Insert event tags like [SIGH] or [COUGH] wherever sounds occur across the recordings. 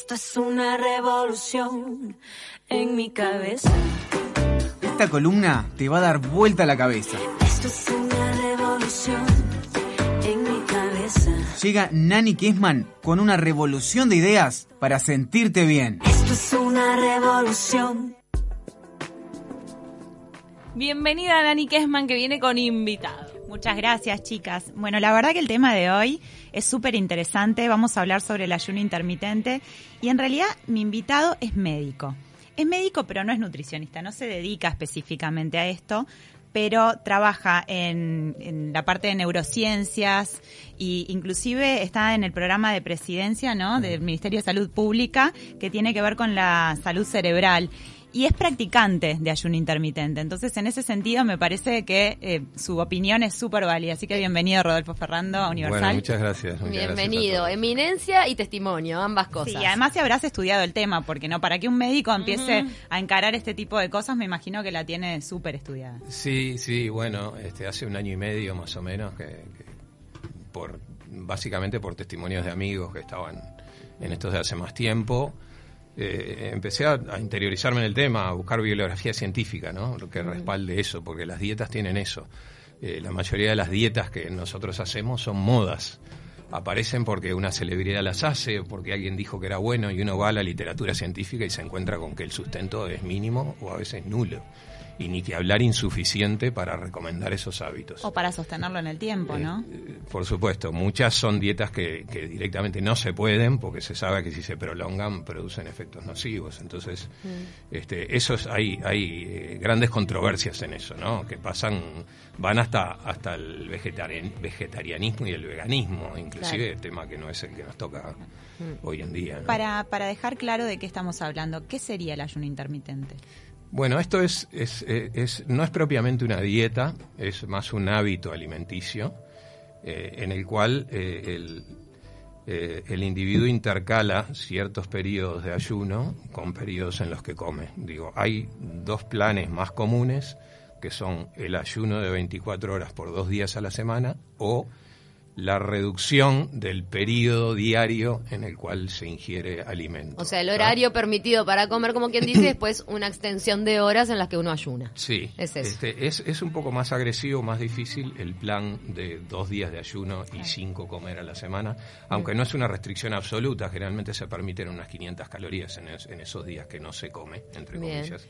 Esto es una revolución en mi cabeza. Esta columna te va a dar vuelta a la cabeza. Esto es una revolución en mi cabeza. Llega Nani Kessman con una revolución de ideas para sentirte bien. Esto es una revolución. Bienvenida a Nani Kessman que viene con invitado. Muchas gracias, chicas. Bueno, la verdad que el tema de hoy es súper interesante. Vamos a hablar sobre el ayuno intermitente y en realidad mi invitado es médico. Es médico, pero no es nutricionista, no se dedica específicamente a esto, pero trabaja en, en la parte de neurociencias e inclusive está en el programa de presidencia, ¿no? Del Ministerio de Salud Pública que tiene que ver con la salud cerebral y es practicante de ayuno intermitente. Entonces, en ese sentido, me parece que eh, su opinión es súper válida. Así que bienvenido, Rodolfo Ferrando, a Universal. Bueno, muchas gracias. muchas Bienvenido. gracias. Eminencia y testimonio, ambas cosas. Sí, además si habrás estudiado el tema, porque no, para que un médico empiece a encarar este tipo de cosas, me imagino que la tiene súper estudiada. Sí, sí, bueno, este, hace un año y medio más o menos, que, que por básicamente por testimonios de amigos que estaban en estos de hace más tiempo, eh, empecé a, a interiorizarme en el tema, a buscar bibliografía científica, ¿no? Lo que respalde eso, porque las dietas tienen eso. Eh, la mayoría de las dietas que nosotros hacemos son modas. Aparecen porque una celebridad las hace, o porque alguien dijo que era bueno y uno va a la literatura científica y se encuentra con que el sustento es mínimo o a veces nulo. Y ni que hablar insuficiente para recomendar esos hábitos. O para sostenerlo en el tiempo, ¿no? Eh, Por supuesto, muchas son dietas que, que directamente no se pueden porque se sabe que si se prolongan producen efectos nocivos. Entonces, este, eso es- hay, hay eh, grandes controversias en eso, ¿no? Que pasan, van hasta, hasta el vegetarian- vegetarianismo y el veganismo, inclusive tema que no es el que nos toca hoy en día. ¿no? Para, para dejar claro de qué estamos hablando, ¿qué sería el ayuno intermitente? Bueno, esto es, es, eh, es- no es propiamente una dieta, es más un hábito alimenticio eh, en el cual eh, el, el individuo intercala ciertos periodos de ayuno con periodos en los que come. Digo, hay dos planes más comunes que son el ayuno de 24 horas por dos días a la semana o la reducción del periodo diario en el cual se ingiere alimento. O sea, el horario permitido para comer, como quien dice, [COUGHS] después una extensión de horas en las que uno ayuna. Sí, Es eso. Este, es, es un poco más agresivo, más difícil el plan de dos días de ayuno y cinco comer a la semana, aunque no es una restricción absoluta, generalmente se permiten unas 500 calorías en, es- en esos días que no se come, entre Bien. comillas.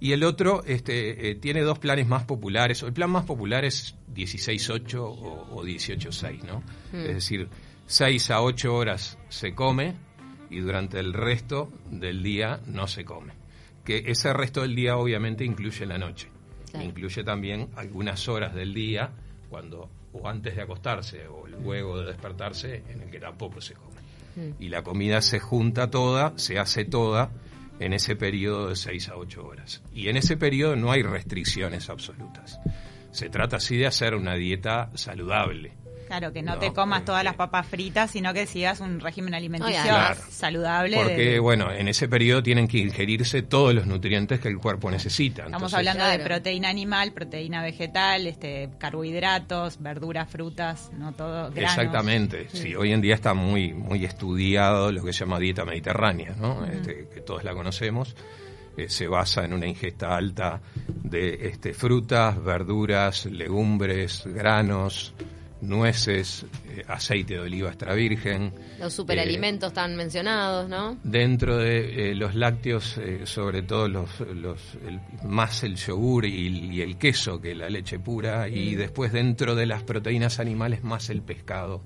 Y el otro este, eh, tiene dos planes más populares. El plan más popular es 16-8 o, o 18-6, ¿no? Es decir, 6 a 8 horas se come y durante el resto del día no se come. Que ese resto del día obviamente incluye la noche. Claro. Incluye también algunas horas del día cuando o antes de acostarse o luego de despertarse en el que tampoco se come. Y la comida se junta toda, se hace toda en ese periodo de 6 a 8 horas. Y en ese periodo no hay restricciones absolutas. Se trata así de hacer una dieta saludable. Claro, que no, No, te comas porque- todas las papas fritas, sino que sigas un régimen alimenticio Claro. saludable. Porque, de- bueno, en ese periodo tienen que ingerirse todos los nutrientes que el cuerpo necesita. Estamos Entonces, hablando de proteína animal, proteína vegetal, este, carbohidratos, verduras, frutas, no todo, granos. Exactamente, sí, hoy en día está muy, muy estudiado lo que se llama dieta mediterránea, ¿no? Este, que todos la conocemos. Eh, se basa en una ingesta alta de este, frutas, verduras, legumbres, granos, nueces, eh, aceite de oliva extra virgen. Los superalimentos están mencionados, ¿no? Dentro de eh, los lácteos, eh, sobre todo los, los el- más el yogur y, y el queso que la leche pura, Mm. y después dentro de las proteínas animales más el pescado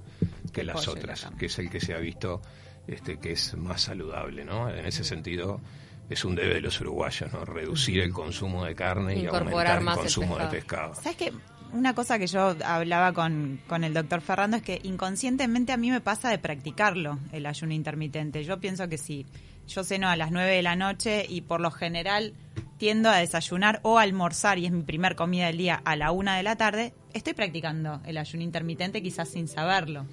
que las otras, que es el que se ha visto este, que es más saludable, ¿no? En ese sentido es un debe de los uruguayos, ¿no? Reducir el consumo de carne y Incorporar aumentar el más el consumo de pescado. pescado. ¿Sabes qué? Una cosa que yo hablaba con, con el doctor Ferrando es que inconscientemente a mí me pasa de practicarlo, el ayuno intermitente. Yo pienso que si yo ceno a las 9 de la noche y por lo general tiendo a desayunar o almorzar, y es mi primer comida del día, a la una de la tarde, estoy practicando el ayuno intermitente quizás sin saberlo.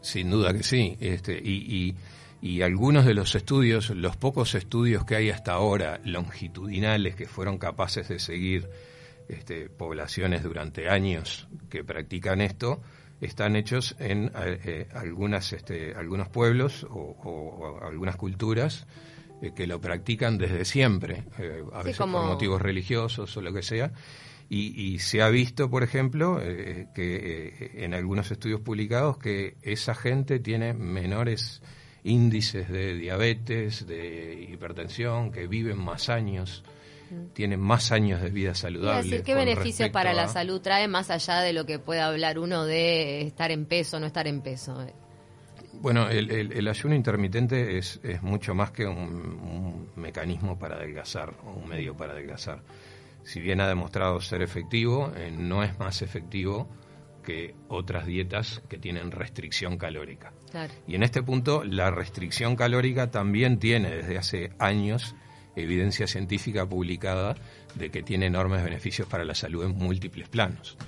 Sin duda que sí. Este, y, y- y algunos de los estudios, los pocos estudios que hay hasta ahora, longitudinales, que fueron capaces de seguir este, poblaciones durante años que practican esto, están hechos en eh, eh, algunas, este, algunos pueblos o, o- o algunas culturas eh, que lo practican desde siempre, eh, a Sí, veces como- por motivos religiosos o lo que sea. Y, y se ha visto, por ejemplo, que en algunos estudios publicados que esa gente tiene menores índices de diabetes, de hipertensión, que viven más años, tienen más años de vida saludable. decir, ¿qué beneficios para la salud trae más allá de lo que puede hablar uno de estar en peso o no estar en peso? Bueno, el, el- el ayuno intermitente es, es mucho más que un, un mecanismo para adelgazar, o un medio para adelgazar. Si bien ha demostrado ser efectivo, eh, no es más efectivo que otras dietas que tienen restricción calórica. Claro. Y en este punto, la restricción calórica también tiene desde hace años evidencia científica publicada de que tiene enormes beneficios para la salud en múltiples planos.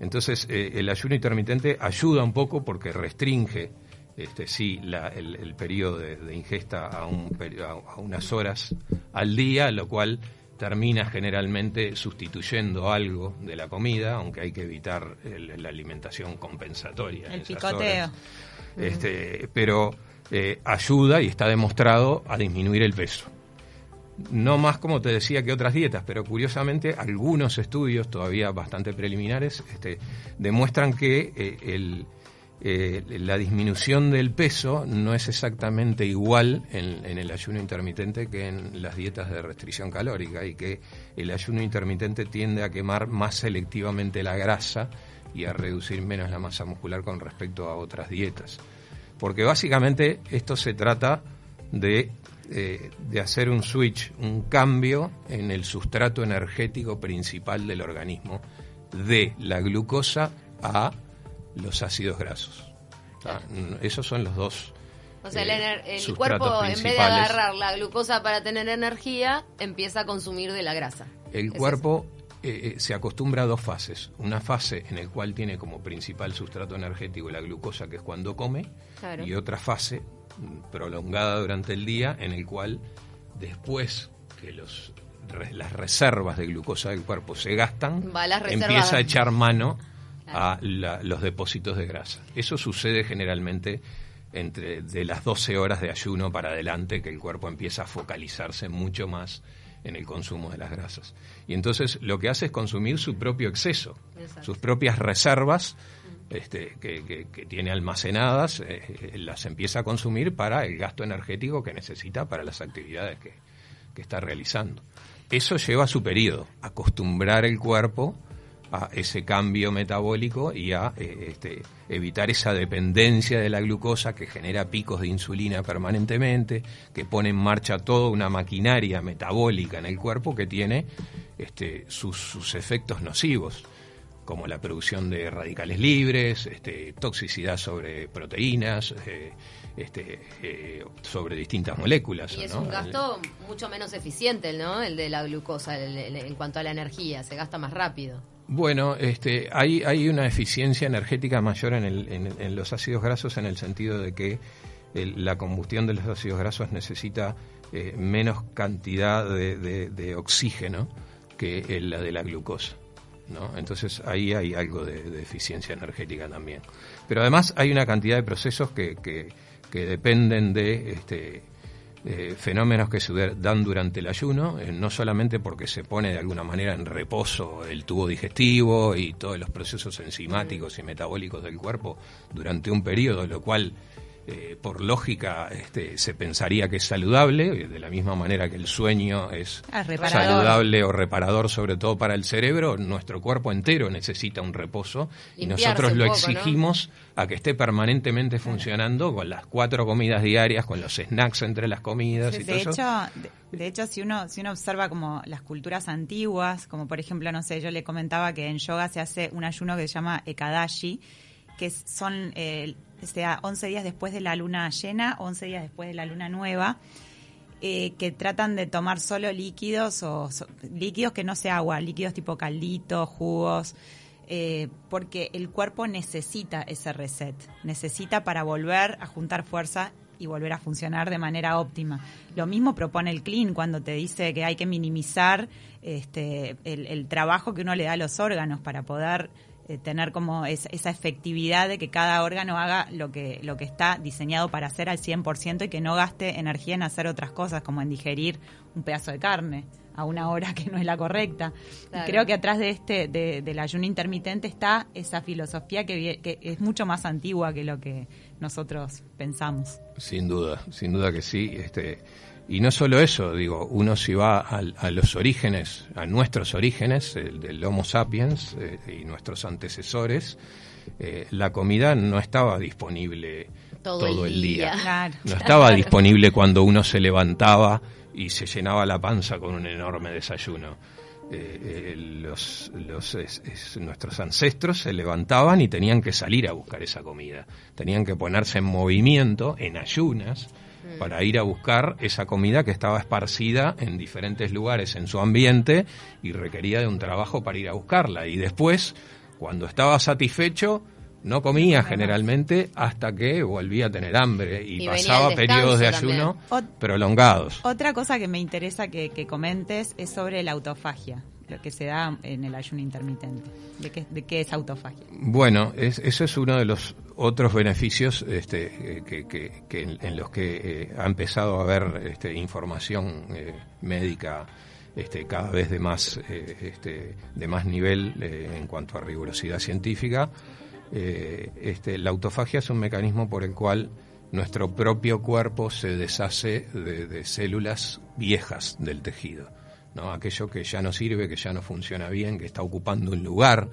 Entonces, eh, el ayuno intermitente ayuda un poco porque restringe, este, sí, la- el, el periodo de, de ingesta a, un a unas horas al día, lo cual termina generalmente sustituyendo algo de la comida, aunque hay que evitar el- la alimentación compensatoria. en El picoteo. Este, pero eh, ayuda y está demostrado a disminuir el peso. No más como te decía que otras dietas, pero curiosamente algunos estudios, todavía bastante preliminares, este, demuestran que eh, el, eh, la disminución del peso no es exactamente igual en, el ayuno intermitente que en las dietas de restricción calórica y que el ayuno intermitente tiende a quemar más selectivamente la grasa y a reducir menos la masa muscular con respecto a otras dietas. Porque básicamente esto se trata de, eh, de hacer un switch, un cambio en el sustrato energético principal del organismo, de la glucosa a los ácidos grasos. ¿tá? Esos son los dos. O sea, el, eh, el cuerpo, en vez de agarrar la glucosa para tener energía, empieza a consumir de la grasa. El ¿Es cuerpo eh, eh, se acostumbra a dos fases. Una fase en la cual tiene como principal sustrato energético la glucosa, que es cuando come, Claro. y otra fase mm, prolongada durante el día en el cual después que los, re- las reservas de glucosa del cuerpo se gastan, Va empieza a echar mano a la- los depósitos de grasa. Eso sucede generalmente entre de las 12 horas de ayuno para adelante que el cuerpo empieza a focalizarse mucho más en el consumo de las grasas. Y entonces lo que hace es consumir su propio exceso, Exacto. sus propias reservas este, que, que- que tiene almacenadas, eh, eh, las empieza a consumir para el gasto energético que necesita para las actividades que, que está realizando. Eso lleva su periodo, acostumbrar el cuerpo a ese cambio metabólico y a eh, este, evitar esa dependencia de la glucosa que genera picos de insulina permanentemente, que pone en marcha toda una maquinaria metabólica en el cuerpo que tiene este, sus, sus efectos nocivos como la producción de radicales libres, este, toxicidad sobre proteínas, eh, este, eh, sobre distintas moléculas. Y es ¿no? un gasto mucho menos eficiente, ¿no? El de la glucosa, el- el- en cuanto a la energía, se gasta más rápido. Bueno, este, hay, hay una eficiencia energética mayor en, el- en- en los ácidos grasos en el sentido de que el- la combustión de los ácidos grasos necesita eh, menos cantidad de, oxígeno que el- la de la glucosa. ¿no? Entonces ahí hay algo de, de eficiencia energética también. Pero además hay una cantidad de procesos que, que- que dependen de este, eh, fenómenos que se da- dan durante el ayuno, eh, no solamente porque se pone de alguna manera en reposo el tubo digestivo y todos los procesos enzimáticos y metabólicos del cuerpo durante un periodo, lo cual eh, por lógica este, se pensaría que es saludable, de la misma manera que el sueño es Ah, saludable o reparador sobre todo para el cerebro, nuestro cuerpo entero necesita un reposo y nosotros lo poco, ¿no? exigimos a que esté permanentemente funcionando con las cuatro comidas diarias, con los snacks entre las comidas y todo De eso. hecho, de, de hecho, si uno si uno observa como las culturas antiguas, como por ejemplo, no sé, yo le comentaba que en yoga se hace un ayuno que se llama ekadashi, que son eh, sea, 11 días después de la luna llena, 11 días después de la luna nueva, eh, que tratan de tomar solo líquidos o líquidos que no sea agua, líquidos tipo caldito, jugos, eh, porque el cuerpo necesita ese reset, necesita para volver a juntar fuerza y volver a funcionar de manera óptima. Lo mismo propone el Clean cuando te dice que hay que minimizar este, el trabajo que uno le da a los órganos para poder eh, tener como es- esa efectividad de que cada órgano haga lo que, lo que está diseñado para hacer al 100% y que no gaste energía en hacer otras cosas, como en digerir un pedazo de carne a una hora que no es la correcta. Claro. Y creo que atrás de este de- del ayuno intermitente está esa filosofía que es mucho más antigua que lo que nosotros pensamos. Sin duda, sin duda que sí. Este, y no solo eso, digo, uno si va al- a, los orígenes, a nuestros orígenes, el del Homo sapiens eh, y nuestros antecesores, eh, la comida no estaba disponible Todo todo, el día. día. Claro. No estaba disponible cuando uno se levantaba y se llenaba la panza con un enorme desayuno. Eh, eh, los, los- es- es- nuestros ancestros se levantaban y tenían que salir a buscar esa comida. Tenían que ponerse en movimiento, en ayunas, para ir a buscar esa comida que estaba esparcida en diferentes lugares en su ambiente y requería de un trabajo para ir a buscarla. Y después, cuando estaba satisfecho, no comía generalmente hasta que volvía a tener hambre y, pasaba periodos de ayuno también. Prolongados. Otra cosa que me interesa que, que comentes es sobre la autofagia, lo que se da en el ayuno intermitente. ¿De qué, de qué es autofagia? Bueno, es- eso es uno de los otros beneficios este, eh, que, que- en, los que eh, ha empezado a haber este, información eh, médica este, cada vez de más, este, de más nivel en cuanto a rigurosidad científica. Este, la autofagia es un mecanismo por el cual nuestro propio cuerpo se deshace de, de células viejas del tejido. ¿no? Aquello que ya no sirve, que ya no funciona bien, que está ocupando un lugar,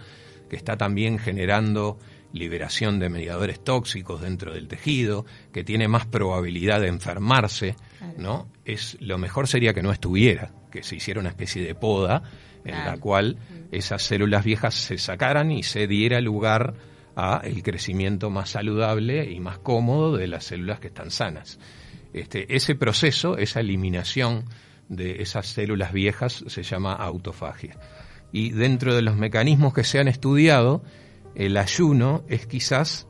que está también generando liberación de mediadores tóxicos dentro del tejido, que tiene más probabilidad de enfermarse, ¿no? Es lo mejor sería que no estuviera, que se hiciera una especie de poda en la cual esas células viejas se sacaran y se diera lugar a el crecimiento más saludable y más cómodo de las células que están sanas. Este, ese proceso, esa eliminación de esas células viejas se llama autofagia. Y dentro de los mecanismos que se han estudiado, el ayuno es quizás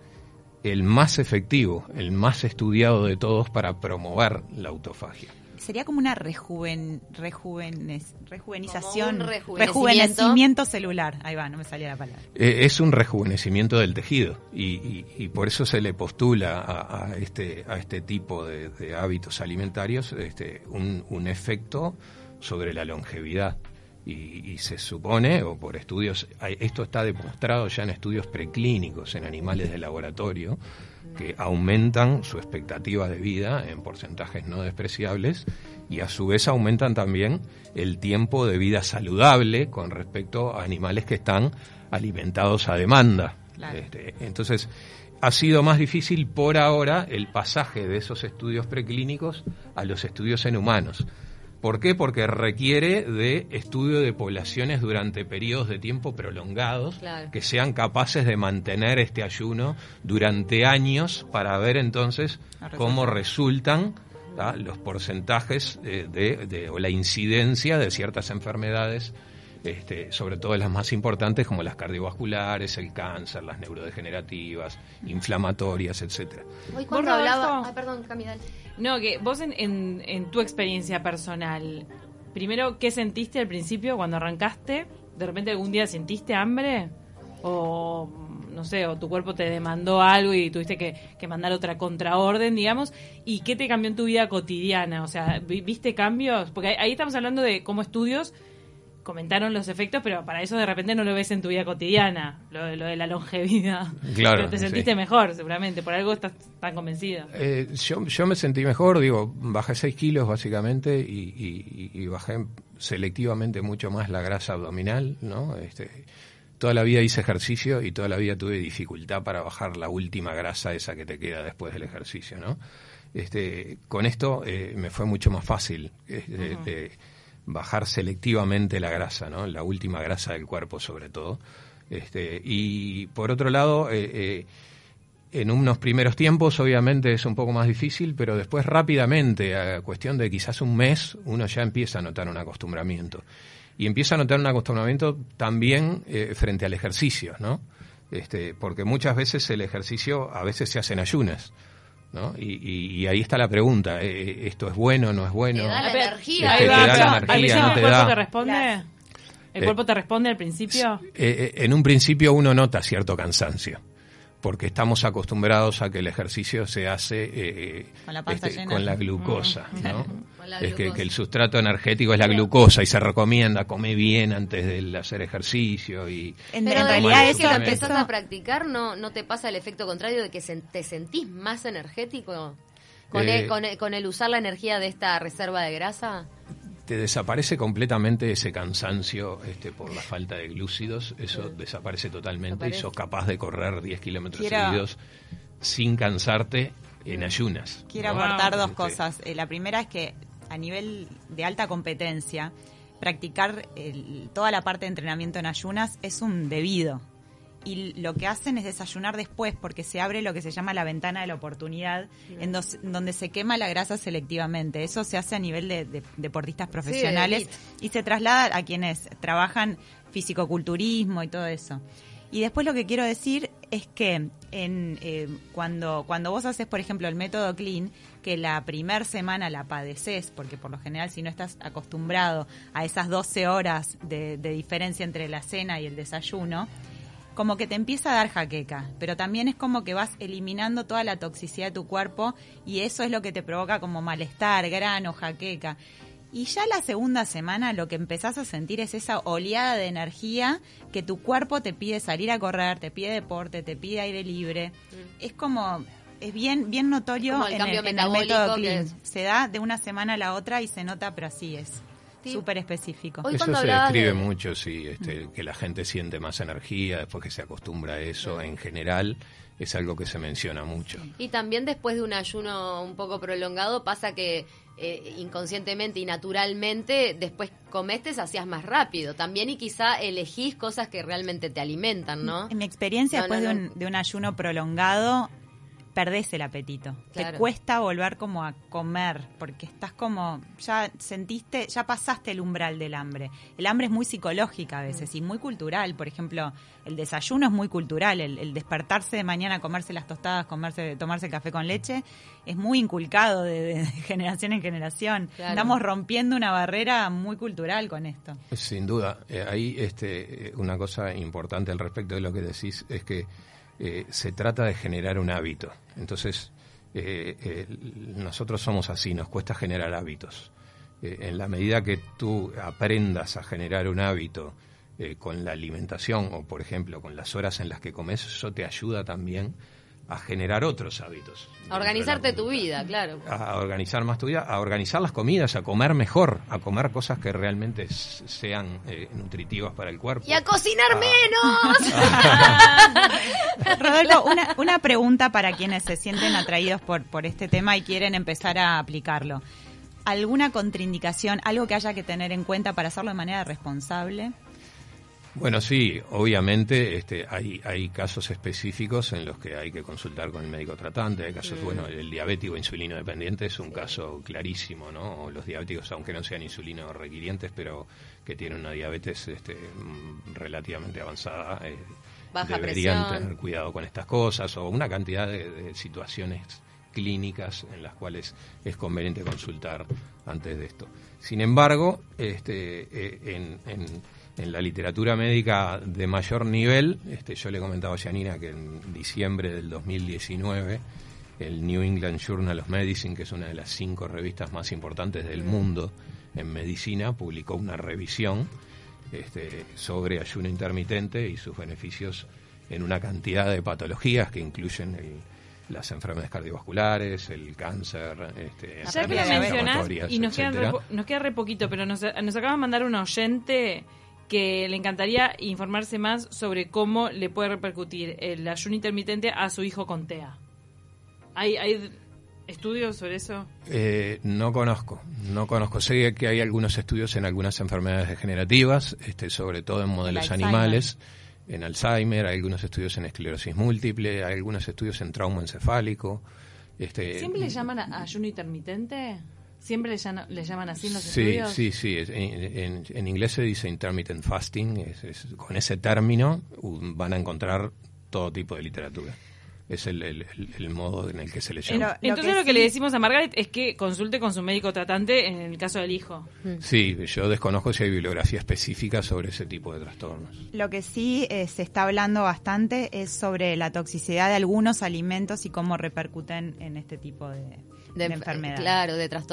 el más efectivo, el más estudiado de todos para promover la autofagia. Sería como una rejuven, rejuvenes- rejuvenización, Como un rejuvenecimiento. rejuvenecimiento celular. Ahí va, no me salía la palabra. Eh, es un rejuvenecimiento del tejido y, y- y por eso se le postula a, a este, a este tipo de, de hábitos alimentarios este, un, un efecto sobre la longevidad. Y, y se supone, o por estudios, esto está demostrado ya en estudios preclínicos en animales de laboratorio, que aumentan su expectativa de vida en porcentajes no despreciables y a su vez aumentan también el tiempo de vida saludable con respecto a animales que están alimentados a demanda. Claro. Este, entonces, ha sido más difícil por ahora el pasaje de esos estudios preclínicos a los estudios en humanos. ¿Por qué? Porque requiere de estudio de poblaciones durante periodos de tiempo prolongados Claro. que sean capaces de mantener este ayuno durante años para ver entonces Los cómo resultan ¿tá? los porcentajes eh, de, de- o la incidencia de ciertas enfermedades, este, sobre todo las más importantes como las cardiovasculares, el cáncer, las neurodegenerativas, inflamatorias, etcétera. Hoy cuando Vos, hablaba... Ay, perdón, Cami, dale. No, que vos en, en, en tu experiencia personal, primero, ¿qué sentiste al principio cuando arrancaste? ¿De repente algún día sentiste hambre? O, no sé, o tu cuerpo te demandó algo y tuviste que, que mandar otra contraorden, digamos? ¿Y qué te cambió en tu vida cotidiana? O sea, vi- ¿viste cambios? Porque ahí- ahí estamos hablando de cómo estudios comentaron los efectos, pero para eso de repente no lo ves en tu vida cotidiana, lo, de- lo de la longevidad. Claro, Pero te sí. sentiste mejor, seguramente, por algo estás tan convencido. Eh, yo, yo me sentí mejor, digo, bajé 6 kilos básicamente y, y- y bajé selectivamente mucho más la grasa abdominal, ¿no? Este, toda la vida hice ejercicio y toda la vida tuve dificultad para bajar la última grasa esa que te queda después del ejercicio, ¿no? Este, con esto eh, me fue mucho más fácil eh, de bajar selectivamente la grasa, ¿no? La última grasa del cuerpo sobre todo. Este, y por otro lado, eh, eh, en unos primeros tiempos, obviamente, es un poco más difícil, pero después rápidamente, a cuestión de quizás un mes, uno ya empieza a notar un acostumbramiento. Y empieza a notar un acostumbramiento también eh, frente al ejercicio, ¿no? Este, porque muchas veces el ejercicio a veces se hace en ayunas, ¿no? Y, y- y ahí está la pregunta, eh, ¿esto es bueno, no es bueno? Te da la Ah, energía. Este, va, te da la energía, no te da. te responde. ¿El Eh, cuerpo te responde al principio? Eh, eh, en un principio uno nota cierto cansancio, porque estamos acostumbrados a que el ejercicio se hace eh, Con la llena. con la glucosa, ¿no? Es que, que el sustrato energético es la glucosa y se recomienda comer bien antes de hacer ejercicio y En, Pero en realidad que eso, lo empezás a practicar, ¿no, ¿no te pasa el efecto contrario de que se- te sentís más energético con, Eh, el, con, el, con el usar la energía de esta reserva de grasa? te desaparece completamente ese cansancio este, por la falta de glúcidos, eso desaparece totalmente y sos capaz de correr 10 kilómetros Quiero- seguidos sin cansarte en ayunas. Quiero ¿no? aportar dos Este, cosas. Eh, la primera es que a nivel de alta competencia, practicar el- toda la parte de entrenamiento en ayunas es un debido. Y lo que hacen es desayunar después porque se abre lo que se llama la ventana de la oportunidad, en dos- donde se quema la grasa selectivamente. Eso se hace a nivel de, de deportistas profesionales y se traslada a quienes trabajan fisicoculturismo y todo eso. Y después lo que quiero decir es que en, eh, cuando, cuando vos haces, por ejemplo, el método clean, que la primer semana la padeces, porque por lo general si no estás acostumbrado a esas 12 horas de diferencia entre la cena y el desayuno, como que te empieza a dar jaqueca, pero también es como que vas eliminando toda la toxicidad de tu cuerpo y eso es lo que te provoca como malestar, grano, jaqueca. Y ya la segunda semana lo que empezás a sentir es esa oleada de energía que tu cuerpo te pide salir a correr, te pide deporte, te pide aire libre. Es como, es bien, bien notorio el en, el, en el método clean. Se da de una semana a la otra y se nota, pero así es. Sí. Súper específico. Hoy Eso se describe de- mucho, sí, este, que la gente siente más energía después que se acostumbra a eso. En general, es algo que se menciona mucho. Y también después de un ayuno un poco prolongado pasa que eh, inconscientemente y naturalmente después comes te hacías más rápido también y quizá elegís cosas que realmente te alimentan, ¿no? En mi experiencia, No, después no, de, un, de un ayuno prolongado, perdés el apetito. Claro. Te cuesta volver como a comer, porque estás como, ya sentiste, ya pasaste el umbral del hambre. El hambre es muy psicológica a veces y muy cultural. Por ejemplo, el desayuno es muy cultural. El, el despertarse de mañana, comerse las tostadas, comerse, tomarse el café con leche, es muy inculcado de, de- de generación en generación. Claro. Estamos rompiendo una barrera muy cultural con esto. Sin duda, eh, ahí este, eh, una cosa importante al respecto de lo que decís es que eh, se trata de generar un hábito. Entonces, eh, eh, nosotros somos así, nos cuesta generar hábitos. En la medida que tú aprendas a generar un hábito con la alimentación o, por ejemplo, con las horas en las que comes, eso te ayuda también a generar otros hábitos. A organizarte tu vida, claro. a organizar más tu vida, a organizar las comidas, a comer mejor, a comer cosas que realmente sean eh, nutritivas para el cuerpo. Y a cocinar Ah. menos. [LAUGHS] Rodolfo, una, una pregunta para quienes se sienten atraídos por, por este tema y quieren empezar a aplicarlo. ¿Alguna contraindicación, algo que haya que tener en cuenta para hacerlo de manera responsable? Bueno, sí, obviamente este, hay, hay casos específicos en los que hay que consultar con el médico tratante. Hay casos, bueno, el diabético insulino dependiente es un caso clarísimo, ¿no? O los diabéticos, aunque no sean insulino requirientes, pero que tienen una diabetes este, mm, relativamente avanzada, eh, Baja deberían presión. tener cuidado con estas cosas o una cantidad de, de situaciones clínicas en las cuales es conveniente consultar antes de esto. Sin embargo, este, eh, en, en- en la literatura médica de mayor nivel, este, yo le comentaba a Janina que en diciembre del 2019 el New England Journal of Medicine, que es una de las cinco revistas más importantes del mundo en medicina, publicó una revisión este, sobre ayuno intermitente y sus beneficios en una cantidad de patologías que incluyen el- las enfermedades cardiovasculares, el cáncer, este, Ya que lo mencionás, y nos queda, re, nos queda re poquito, pero nos, nos acaba de mandar un oyente que le encantaría informarse más sobre cómo le puede repercutir el ayuno intermitente a su hijo con TEA. ¿Hay, hay estudios sobre eso? Eh, no conozco, no conozco. Sé que hay algunos estudios en algunas enfermedades degenerativas, este, sobre todo en modelos animales, en Alzheimer, hay algunos estudios en esclerosis múltiple, hay algunos estudios en trauma encefálico. Este, ¿Siempre le llaman a ayuno intermitente? ¿Siempre le, llama- le llaman así en los Sí, estudios? sí, sí. es- En, en- en inglés se dice intermittent fasting. es- es- con ese término van a encontrar todo tipo de literatura. es el, el- el- el modo en el que se le Pero- llama. Lo Entonces que lo que sí- le decimos a Margaret es que consulte con su médico tratante en el caso del hijo. Sí, yo desconozco si hay bibliografía específica sobre ese tipo de trastornos. Lo que sí eh, se está hablando bastante es sobre la toxicidad de algunos alimentos y cómo repercuten en este tipo de, de enf- enfermedad. Claro, de trastorno.